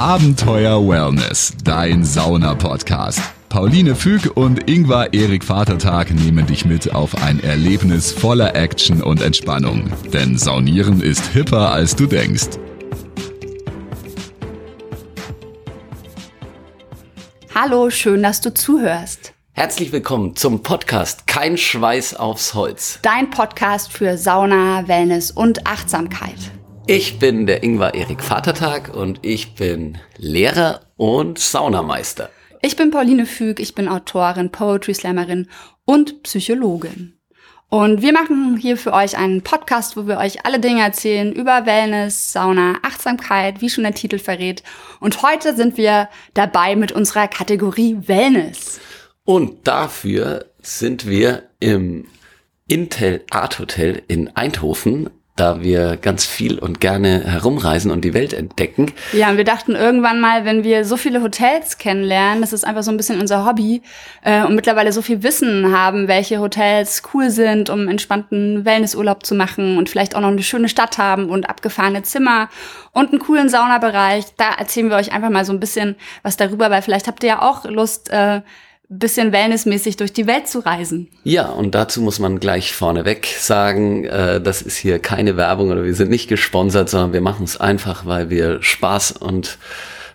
Abenteuer Wellness, dein Sauna-Podcast. Pauline Füg und Ingvar Erik Vatertag nehmen dich mit auf ein Erlebnis voller Action und Entspannung. Denn Saunieren ist hipper, als du denkst. Hallo, schön, dass du zuhörst. Herzlich willkommen zum Podcast Kein Schweiß aufs Holz. Dein Podcast für Sauna, Wellness und Achtsamkeit. Ich bin der Ingvar Erik Vatertag und ich bin Lehrer und Saunameister. Ich bin Pauline Füg, ich bin Autorin, Poetry Slammerin und Psychologin. Und wir machen hier für euch einen Podcast, wo wir euch alle Dinge erzählen über Wellness, Sauna, Achtsamkeit, wie schon der Titel verrät. Und heute sind wir dabei mit unserer Kategorie Wellness. Und dafür sind wir im Intel Art Hotel in Eindhoven da wir ganz viel und gerne herumreisen und die Welt entdecken. Ja, und wir dachten irgendwann mal, wenn wir so viele Hotels kennenlernen, das ist einfach so ein bisschen unser Hobby äh, und mittlerweile so viel Wissen haben, welche Hotels cool sind, um entspannten Wellnessurlaub zu machen und vielleicht auch noch eine schöne Stadt haben und abgefahrene Zimmer und einen coolen Saunabereich. Da erzählen wir euch einfach mal so ein bisschen was darüber, weil vielleicht habt ihr ja auch Lust, äh, bisschen wellnessmäßig durch die Welt zu reisen. Ja, und dazu muss man gleich vorneweg sagen, äh, das ist hier keine Werbung oder wir sind nicht gesponsert, sondern wir machen es einfach, weil wir Spaß und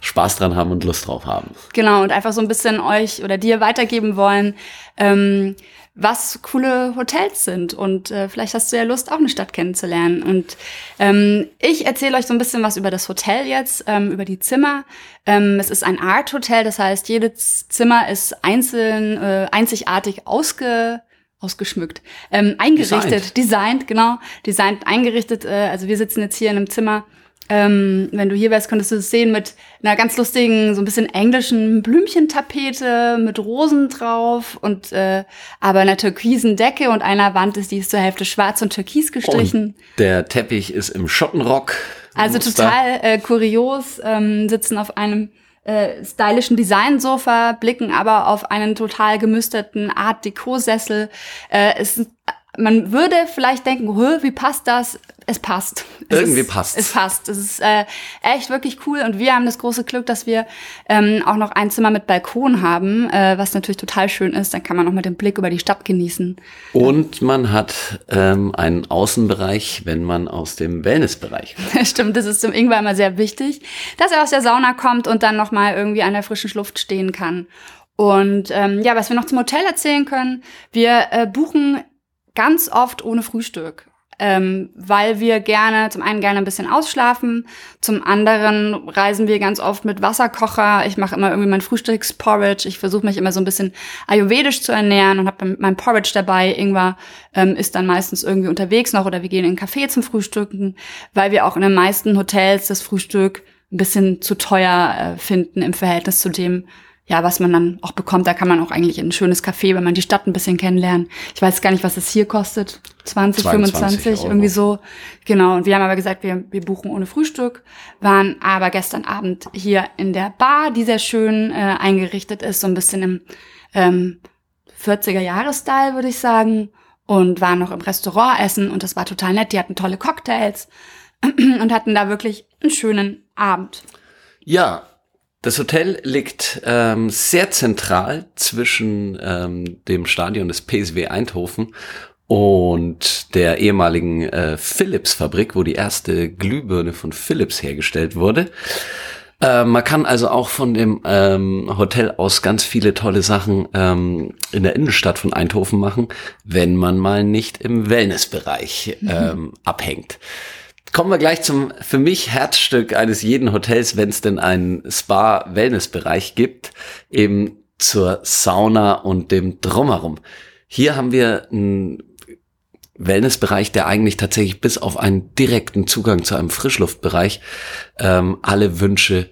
Spaß dran haben und Lust drauf haben. Genau, und einfach so ein bisschen euch oder dir weitergeben wollen, ähm, was coole Hotels sind. Und äh, vielleicht hast du ja Lust, auch eine Stadt kennenzulernen. Und ähm, ich erzähle euch so ein bisschen was über das Hotel jetzt, ähm, über die Zimmer. Ähm, es ist ein Art-Hotel, das heißt, jedes Zimmer ist einzeln, äh, einzigartig ausge ausgeschmückt, ähm, eingerichtet, designt. designt, genau, designt, eingerichtet. Äh, also wir sitzen jetzt hier in einem Zimmer, ähm, wenn du hier wärst, könntest du es sehen mit einer ganz lustigen, so ein bisschen englischen Blümchentapete mit Rosen drauf und äh, aber einer türkisen Decke und einer Wand ist die ist zur Hälfte schwarz und türkis gestrichen. Und der Teppich ist im Schottenrock. Also total äh, kurios, ähm, sitzen auf einem äh, stylischen Designsofa, blicken aber auf einen total gemüsterten Art Deco-Sessel. Äh, es man würde vielleicht denken, wie passt das? Es passt. Es Irgendwie ist, passt. Es passt. Es ist äh, echt wirklich cool und wir haben das große Glück, dass wir ähm, auch noch ein Zimmer mit Balkon haben, äh, was natürlich total schön ist. Dann kann man auch mit dem Blick über die Stadt genießen. Und man hat ähm, einen Außenbereich, wenn man aus dem Wellnessbereich kommt. Stimmt, das ist zum Ingwer immer sehr wichtig, dass er aus der Sauna kommt und dann noch mal irgendwie an der frischen Luft stehen kann. Und ähm, ja, was wir noch zum Hotel erzählen können, wir äh, buchen ganz oft ohne Frühstück. Ähm, weil wir gerne, zum einen gerne ein bisschen ausschlafen, zum anderen reisen wir ganz oft mit Wasserkocher. Ich mache immer irgendwie mein Frühstücksporridge. Ich versuche mich immer so ein bisschen ayurvedisch zu ernähren und habe mein Porridge dabei. Ingwer ähm, ist dann meistens irgendwie unterwegs noch oder wir gehen in einen Café zum Frühstücken, weil wir auch in den meisten Hotels das Frühstück ein bisschen zu teuer äh, finden im Verhältnis zu dem, ja, was man dann auch bekommt, da kann man auch eigentlich in ein schönes Café, wenn man die Stadt ein bisschen kennenlernen. Ich weiß gar nicht, was es hier kostet. 20, 25, Euro. irgendwie so. Genau. Und wir haben aber gesagt, wir, wir buchen ohne Frühstück, waren aber gestern Abend hier in der Bar, die sehr schön äh, eingerichtet ist, so ein bisschen im ähm, 40er-Jahres-Style, würde ich sagen. Und waren noch im Restaurant essen und das war total nett. Die hatten tolle Cocktails und hatten da wirklich einen schönen Abend. Ja, das Hotel liegt ähm, sehr zentral zwischen ähm, dem Stadion des PSW Eindhoven und der ehemaligen äh, Philips-Fabrik, wo die erste Glühbirne von Philips hergestellt wurde. Äh, man kann also auch von dem ähm, Hotel aus ganz viele tolle Sachen ähm, in der Innenstadt von Eindhoven machen, wenn man mal nicht im Wellnessbereich ähm, abhängt. Kommen wir gleich zum für mich Herzstück eines jeden Hotels, wenn es denn einen Spa-Wellness-Bereich gibt, eben zur Sauna und dem Drumherum. Hier haben wir einen Wellnessbereich, der eigentlich tatsächlich bis auf einen direkten Zugang zu einem Frischluftbereich ähm, alle Wünsche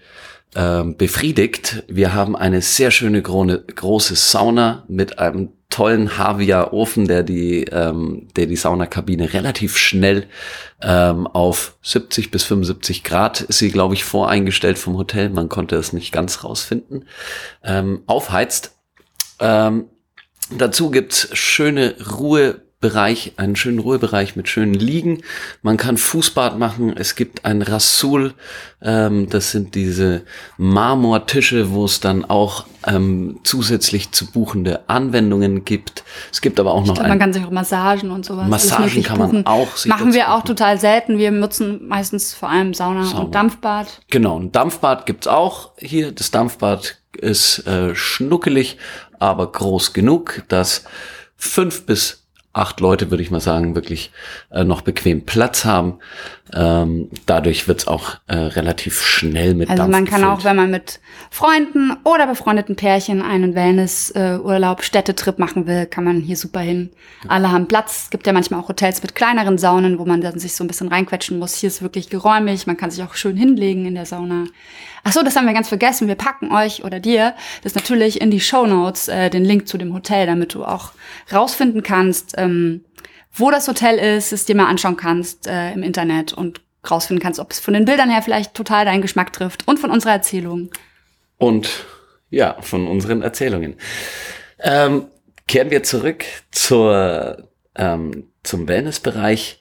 ähm, befriedigt. Wir haben eine sehr schöne große Sauna mit einem tollen Havia-Ofen, der die, ähm, der die Saunakabine relativ schnell ähm, auf 70 bis 75 Grad ist sie, glaube ich, voreingestellt vom Hotel. Man konnte es nicht ganz rausfinden. Ähm, aufheizt. Ähm, dazu gibt's schöne Ruhe Bereich, einen schönen Ruhebereich mit schönen Liegen. Man kann Fußbad machen. Es gibt ein Rasul. Ähm, das sind diese Marmortische, wo es dann auch ähm, zusätzlich zu buchende Anwendungen gibt. Es gibt aber auch noch glaub, Man kann sich auch Massagen und sowas. Massagen kann man buchen. auch sich Machen wir auch buchen. total selten. Wir nutzen meistens vor allem Sauna, Sauna. und Dampfbad. Genau, ein Dampfbad gibt's auch hier. Das Dampfbad ist äh, schnuckelig, aber groß genug, dass fünf bis acht Leute, würde ich mal sagen, wirklich äh, noch bequem Platz haben. Ähm, dadurch wird's auch äh, relativ schnell mit Also Dampf man kann gefüllt. auch, wenn man mit Freunden oder befreundeten Pärchen einen Wellness-Urlaub, Städtetrip machen will, kann man hier super hin. Alle haben Platz. Es gibt ja manchmal auch Hotels mit kleineren Saunen, wo man dann sich so ein bisschen reinquetschen muss. Hier ist wirklich geräumig. Man kann sich auch schön hinlegen in der Sauna. Ach so, das haben wir ganz vergessen. Wir packen euch oder dir das natürlich in die Show Notes äh, den Link zu dem Hotel, damit du auch rausfinden kannst, ähm, wo das Hotel ist, es dir mal anschauen kannst äh, im Internet und rausfinden kannst, ob es von den Bildern her vielleicht total deinen Geschmack trifft und von unserer Erzählung. und ja, von unseren Erzählungen. Ähm, kehren wir zurück zur, ähm, zum Wellnessbereich.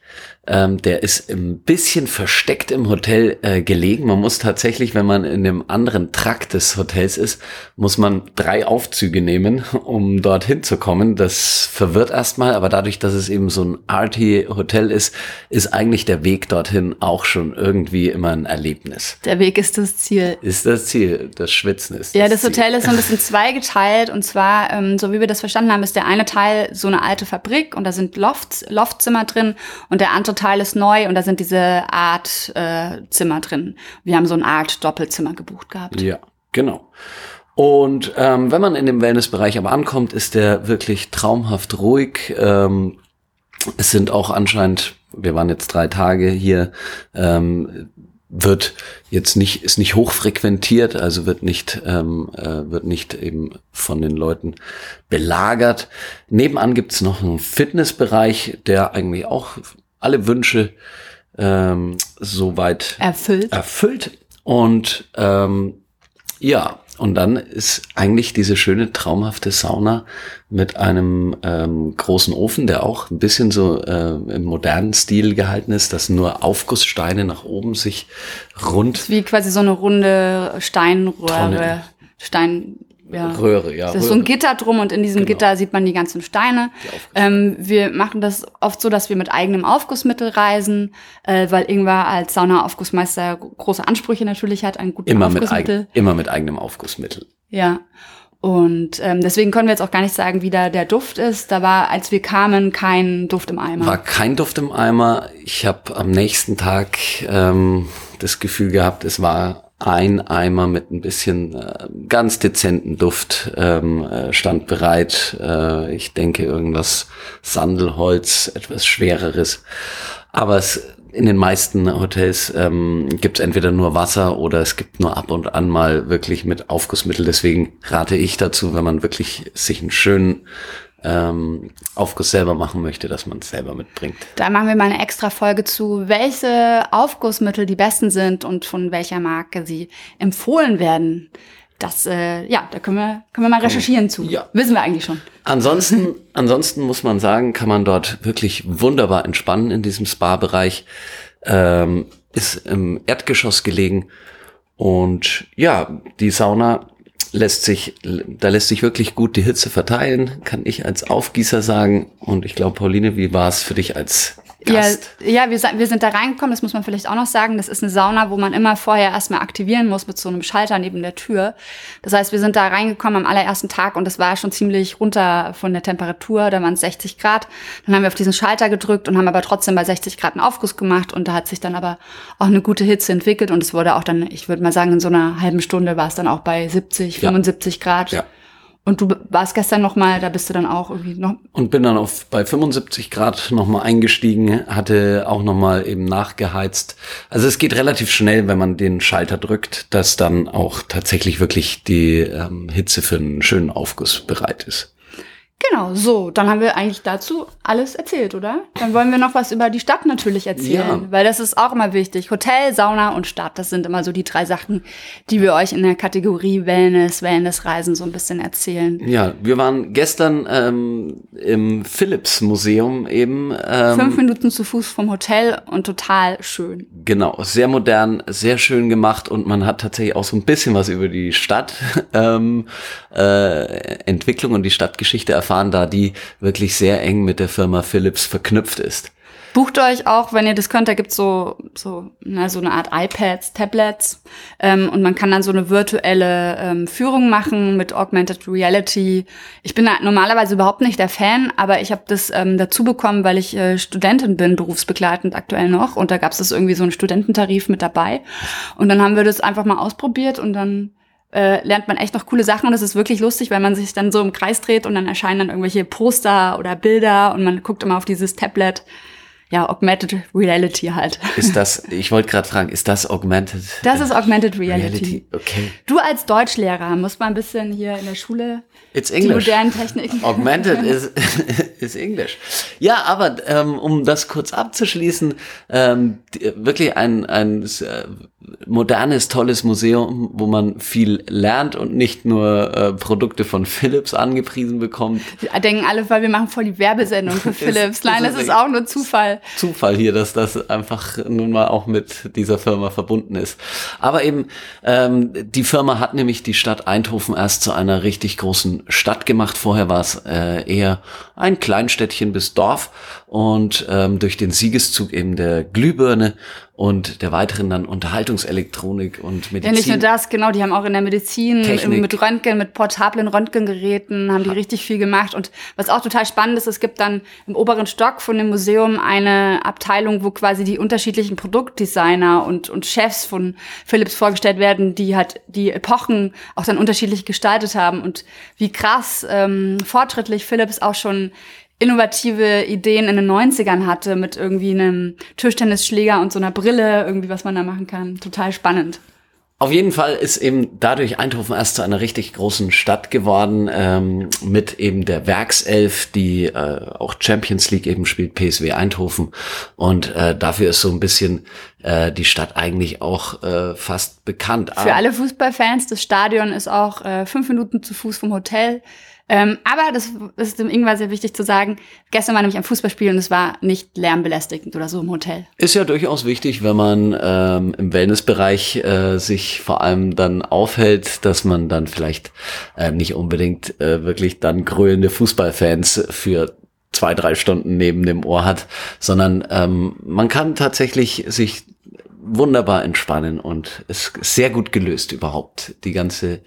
Ähm, der ist ein bisschen versteckt im Hotel äh, gelegen. Man muss tatsächlich, wenn man in dem anderen Trakt des Hotels ist, muss man drei Aufzüge nehmen, um dorthin zu kommen. Das verwirrt erstmal, aber dadurch, dass es eben so ein arty Hotel ist, ist eigentlich der Weg dorthin auch schon irgendwie immer ein Erlebnis. Der Weg ist das Ziel. Ist das Ziel, das Schwitzen ist Ja, das Ziel. Hotel ist so ein bisschen zweigeteilt und zwar, ähm, so wie wir das verstanden haben, ist der eine Teil so eine alte Fabrik und da sind Lofts, Loftzimmer drin und der andere Teil ist neu und da sind diese Art äh, Zimmer drin. Wir haben so eine Art Doppelzimmer gebucht gehabt. Ja, genau. Und ähm, wenn man in dem Wellnessbereich aber ankommt, ist der wirklich traumhaft ruhig. Ähm, es sind auch anscheinend, wir waren jetzt drei Tage hier, ähm, wird jetzt nicht, ist nicht hochfrequentiert, also wird nicht, ähm, äh, wird nicht eben von den Leuten belagert. Nebenan gibt's noch einen Fitnessbereich, der eigentlich auch alle Wünsche ähm, soweit Erfüllt. erfüllt. Und ähm, ja, und dann ist eigentlich diese schöne, traumhafte Sauna mit einem ähm, großen Ofen, der auch ein bisschen so äh, im modernen Stil gehalten ist, dass nur Aufgusssteine nach oben sich rund Wie quasi so eine runde Steinröhre. Tonne. Stein, ja. Röhre, ja. Da ist so ein Röhre. Gitter drum und in diesem Genau. Gitter sieht man die ganzen Steine. Ähm, wir machen das oft so, dass wir mit eigenem Aufgussmittel reisen, äh, weil Ingwer als Sauna-Aufgussmeister große Ansprüche natürlich hat an guten immer mit, Aufgussmittel. eig immer mit eigenem Aufgussmittel. Ja. Und ähm, deswegen können wir jetzt auch gar nicht sagen, wie da der Duft ist. Da war, als wir kamen, kein Duft im Eimer. War kein Duft im Eimer. Ich habe am nächsten Tag ähm, das Gefühl gehabt, es war ein Eimer mit ein bisschen äh, ganz dezenten Duft ähm, äh, stand bereit. Äh, ich denke irgendwas Sandelholz, etwas schwereres. Aber es in den meisten Hotels ähm, gibt es entweder nur Wasser oder es gibt nur ab und an mal wirklich mit Aufgussmittel. Deswegen rate ich dazu, wenn man wirklich sich einen schönen ähm, Aufguss selber machen möchte, dass man es selber mitbringt. Da machen wir mal eine extra Folge zu, welche Aufgussmittel die besten sind und von welcher Marke sie empfohlen werden. Das, äh, ja, da können wir, können wir mal recherchieren zu. Ja. Wissen wir eigentlich schon. Ansonsten, ansonsten muss man sagen, kann man dort wirklich wunderbar entspannen in diesem Spa-Bereich. Ähm, ist im Erdgeschoss gelegen und ja, die Sauna lässt sich, da lässt sich wirklich gut die Hitze verteilen, kann ich als Aufgießer sagen. Und ich glaube, Pauline, wie war es für dich als Gast? Ja, ja wir, wir sind da reingekommen, das muss man vielleicht auch noch sagen. Das ist eine Sauna, wo man immer vorher erstmal aktivieren muss mit so einem Schalter neben der Tür. Das heißt, wir sind da reingekommen am allerersten Tag und es war schon ziemlich runter von der Temperatur. Da waren es 60 Grad. Dann haben wir auf diesen Schalter gedrückt und haben aber trotzdem bei 60 Grad einen Aufguss gemacht und da hat sich dann aber auch eine gute Hitze entwickelt und es wurde auch dann, ich würde mal sagen, in so einer halben Stunde war es dann auch bei 70, Ja. 75 Grad. Ja. Und du warst gestern noch mal, da bist du dann auch irgendwie noch Und bin dann auf bei 75 Grad nochmal eingestiegen, hatte auch nochmal eben nachgeheizt. Also es geht relativ schnell, wenn man den Schalter drückt, dass dann auch tatsächlich wirklich die ähm, Hitze für einen schönen Aufguss bereit ist. Genau, so, dann haben wir eigentlich dazu alles erzählt, oder? Dann wollen wir noch was über die Stadt natürlich erzählen, Ja. weil das ist auch immer wichtig. Hotel, Sauna und Stadt, das sind immer so die drei Sachen, die wir euch in der Kategorie Wellness, Wellnessreisen so ein bisschen erzählen. Ja, wir waren gestern ähm, im Philips Museum eben. Ähm, Fünf Minuten zu Fuß vom Hotel und total schön. Genau, sehr modern, sehr schön gemacht und man hat tatsächlich auch so ein bisschen was über die Stadt ähm, äh, Entwicklung und die Stadtgeschichte erfahren, da die wirklich sehr eng mit der Firma Philips verknüpft ist. Bucht euch auch, wenn ihr das könnt, da gibt's so, so, na, so eine Art iPads, Tablets ähm, und man kann dann so eine virtuelle ähm, Führung machen mit Augmented Reality. Ich bin da normalerweise überhaupt nicht der Fan, aber ich habe das ähm, dazu bekommen, weil ich äh, Studentin bin, berufsbegleitend aktuell noch und da gab's das irgendwie so einen Studententarif mit dabei und dann haben wir das einfach mal ausprobiert und dann äh, lernt man echt noch coole Sachen und es ist wirklich lustig, weil man sich dann so im Kreis dreht und dann erscheinen dann irgendwelche Poster oder Bilder und man guckt immer auf dieses Tablet. Ja, Augmented Reality halt. Ist das, ich wollte gerade fragen, ist das Augmented Das ist Augmented Reality. Okay. Du als Deutschlehrer musst mal ein bisschen hier in der Schule It's die English. modernen Techniken. Augmented is, is English. Ja, aber ähm, um das kurz abzuschließen, ähm, wirklich ein, ein äh, modernes, tolles Museum, wo man viel lernt und nicht nur äh, Produkte von Philips angepriesen bekommt. Denken alle, weil wir machen voll die Werbesendung für Philips. ist Nein, das ist auch nur Zufall. Zufall hier, dass das einfach nun mal auch mit dieser Firma verbunden ist. Aber eben, ähm, die Firma hat nämlich die Stadt Eindhoven erst zu einer richtig großen Stadt gemacht. Vorher war es äh, eher ein Kleinstädtchen bis Dorf und ähm, durch den Siegeszug eben der Glühbirne und der weiteren dann Unterhaltungselektronik und Medizin. Ja, nicht nur das, genau, die haben auch in der Medizin Technik. mit Röntgen, mit portablen Röntgengeräten, haben die richtig viel gemacht. Und was auch total spannend ist, es gibt dann im oberen Stock von dem Museum eine Abteilung, wo quasi die unterschiedlichen Produktdesigner und, und Chefs von Philips vorgestellt werden, die halt die Epochen auch dann unterschiedlich gestaltet haben und wie krass ähm, fortschrittlich Philips auch schon innovative Ideen in den 90ern hatte mit irgendwie einem Tischtennisschläger und so einer Brille, irgendwie was man da machen kann. Total spannend. Auf jeden Fall ist eben dadurch Eindhoven erst zu einer richtig großen Stadt geworden, ähm, mit eben der Werkself, die äh, auch Champions League eben spielt, PSW Eindhoven. Und äh, dafür ist so ein bisschen äh, die Stadt eigentlich auch äh, fast bekannt. Für alle Fußballfans, das Stadion ist auch äh, fünf Minuten zu Fuß vom Hotel. Ähm, aber das ist dem Ingwer sehr wichtig zu sagen. Gestern war nämlich ein Fußballspiel und es war nicht lärmbelästigend oder so im Hotel. Ist ja durchaus wichtig, wenn man ähm, im Wellnessbereich äh, sich vor allem dann aufhält, dass man dann vielleicht äh, nicht unbedingt äh, wirklich dann grölende Fußballfans für zwei, drei Stunden neben dem Ohr hat, sondern ähm, man kann tatsächlich sich wunderbar entspannen und es ist sehr gut gelöst überhaupt, die ganze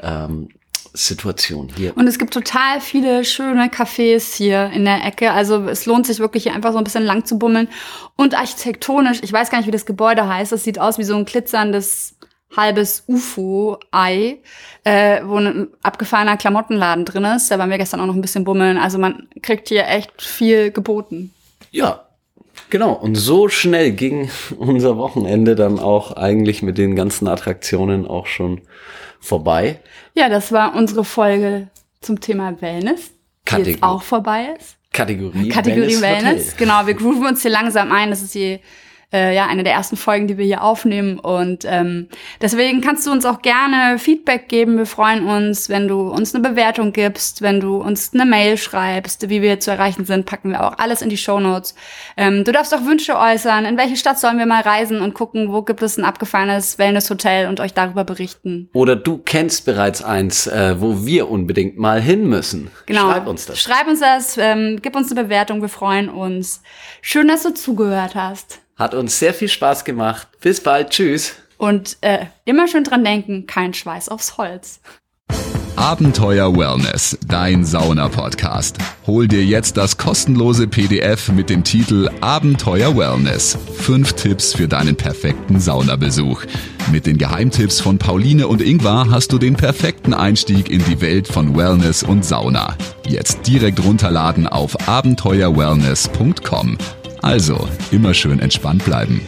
ähm, Situation hier. Und es gibt total viele schöne Cafés hier in der Ecke. Also es lohnt sich wirklich hier einfach so ein bisschen lang zu bummeln. Und architektonisch, ich weiß gar nicht, wie das Gebäude heißt. Es sieht aus wie so ein glitzerndes halbes UFO-Ei, äh, wo ein abgefahrener Klamottenladen drin ist. Da waren wir gestern auch noch ein bisschen bummeln. Also man kriegt hier echt viel geboten. Ja, genau. Und so schnell ging unser Wochenende dann auch eigentlich mit den ganzen Attraktionen auch schon vorbei. Ja, das war unsere Folge zum Thema Wellness, die Kategor- jetzt auch vorbei ist. Kategorie, Kategorie Wellness. Wellness. Genau, wir grooven uns hier langsam ein. Das ist die äh, ja eine der ersten Folgen, die wir hier aufnehmen. Und ähm, deswegen kannst du uns auch gerne Feedback geben. Wir freuen uns, wenn du uns eine Bewertung gibst, wenn du uns eine Mail schreibst, wie wir zu erreichen sind, packen wir auch alles in die Shownotes. Ähm, du darfst auch Wünsche äußern. In welche Stadt sollen wir mal reisen und gucken, wo gibt es ein abgefahrenes Wellnesshotel und euch darüber berichten. Oder du kennst bereits eins, äh, wo wir unbedingt mal hin müssen. Genau. Schreib uns das. Schreib uns das, ähm, gib uns eine Bewertung, wir freuen uns. Schön, dass du zugehört hast. Hat uns sehr viel Spaß gemacht. Bis bald. Tschüss. Und äh, immer schön dran denken, kein Schweiß aufs Holz. Abenteuer Wellness, dein Sauna-Podcast. Hol dir jetzt das kostenlose PDF mit dem Titel Abenteuer Wellness. Fünf Tipps für deinen perfekten Saunabesuch. Mit den Geheimtipps von Pauline und Ingvar hast du den perfekten Einstieg in die Welt von Wellness und Sauna. Jetzt direkt runterladen auf abenteuerwellness.com. Also, immer schön entspannt bleiben.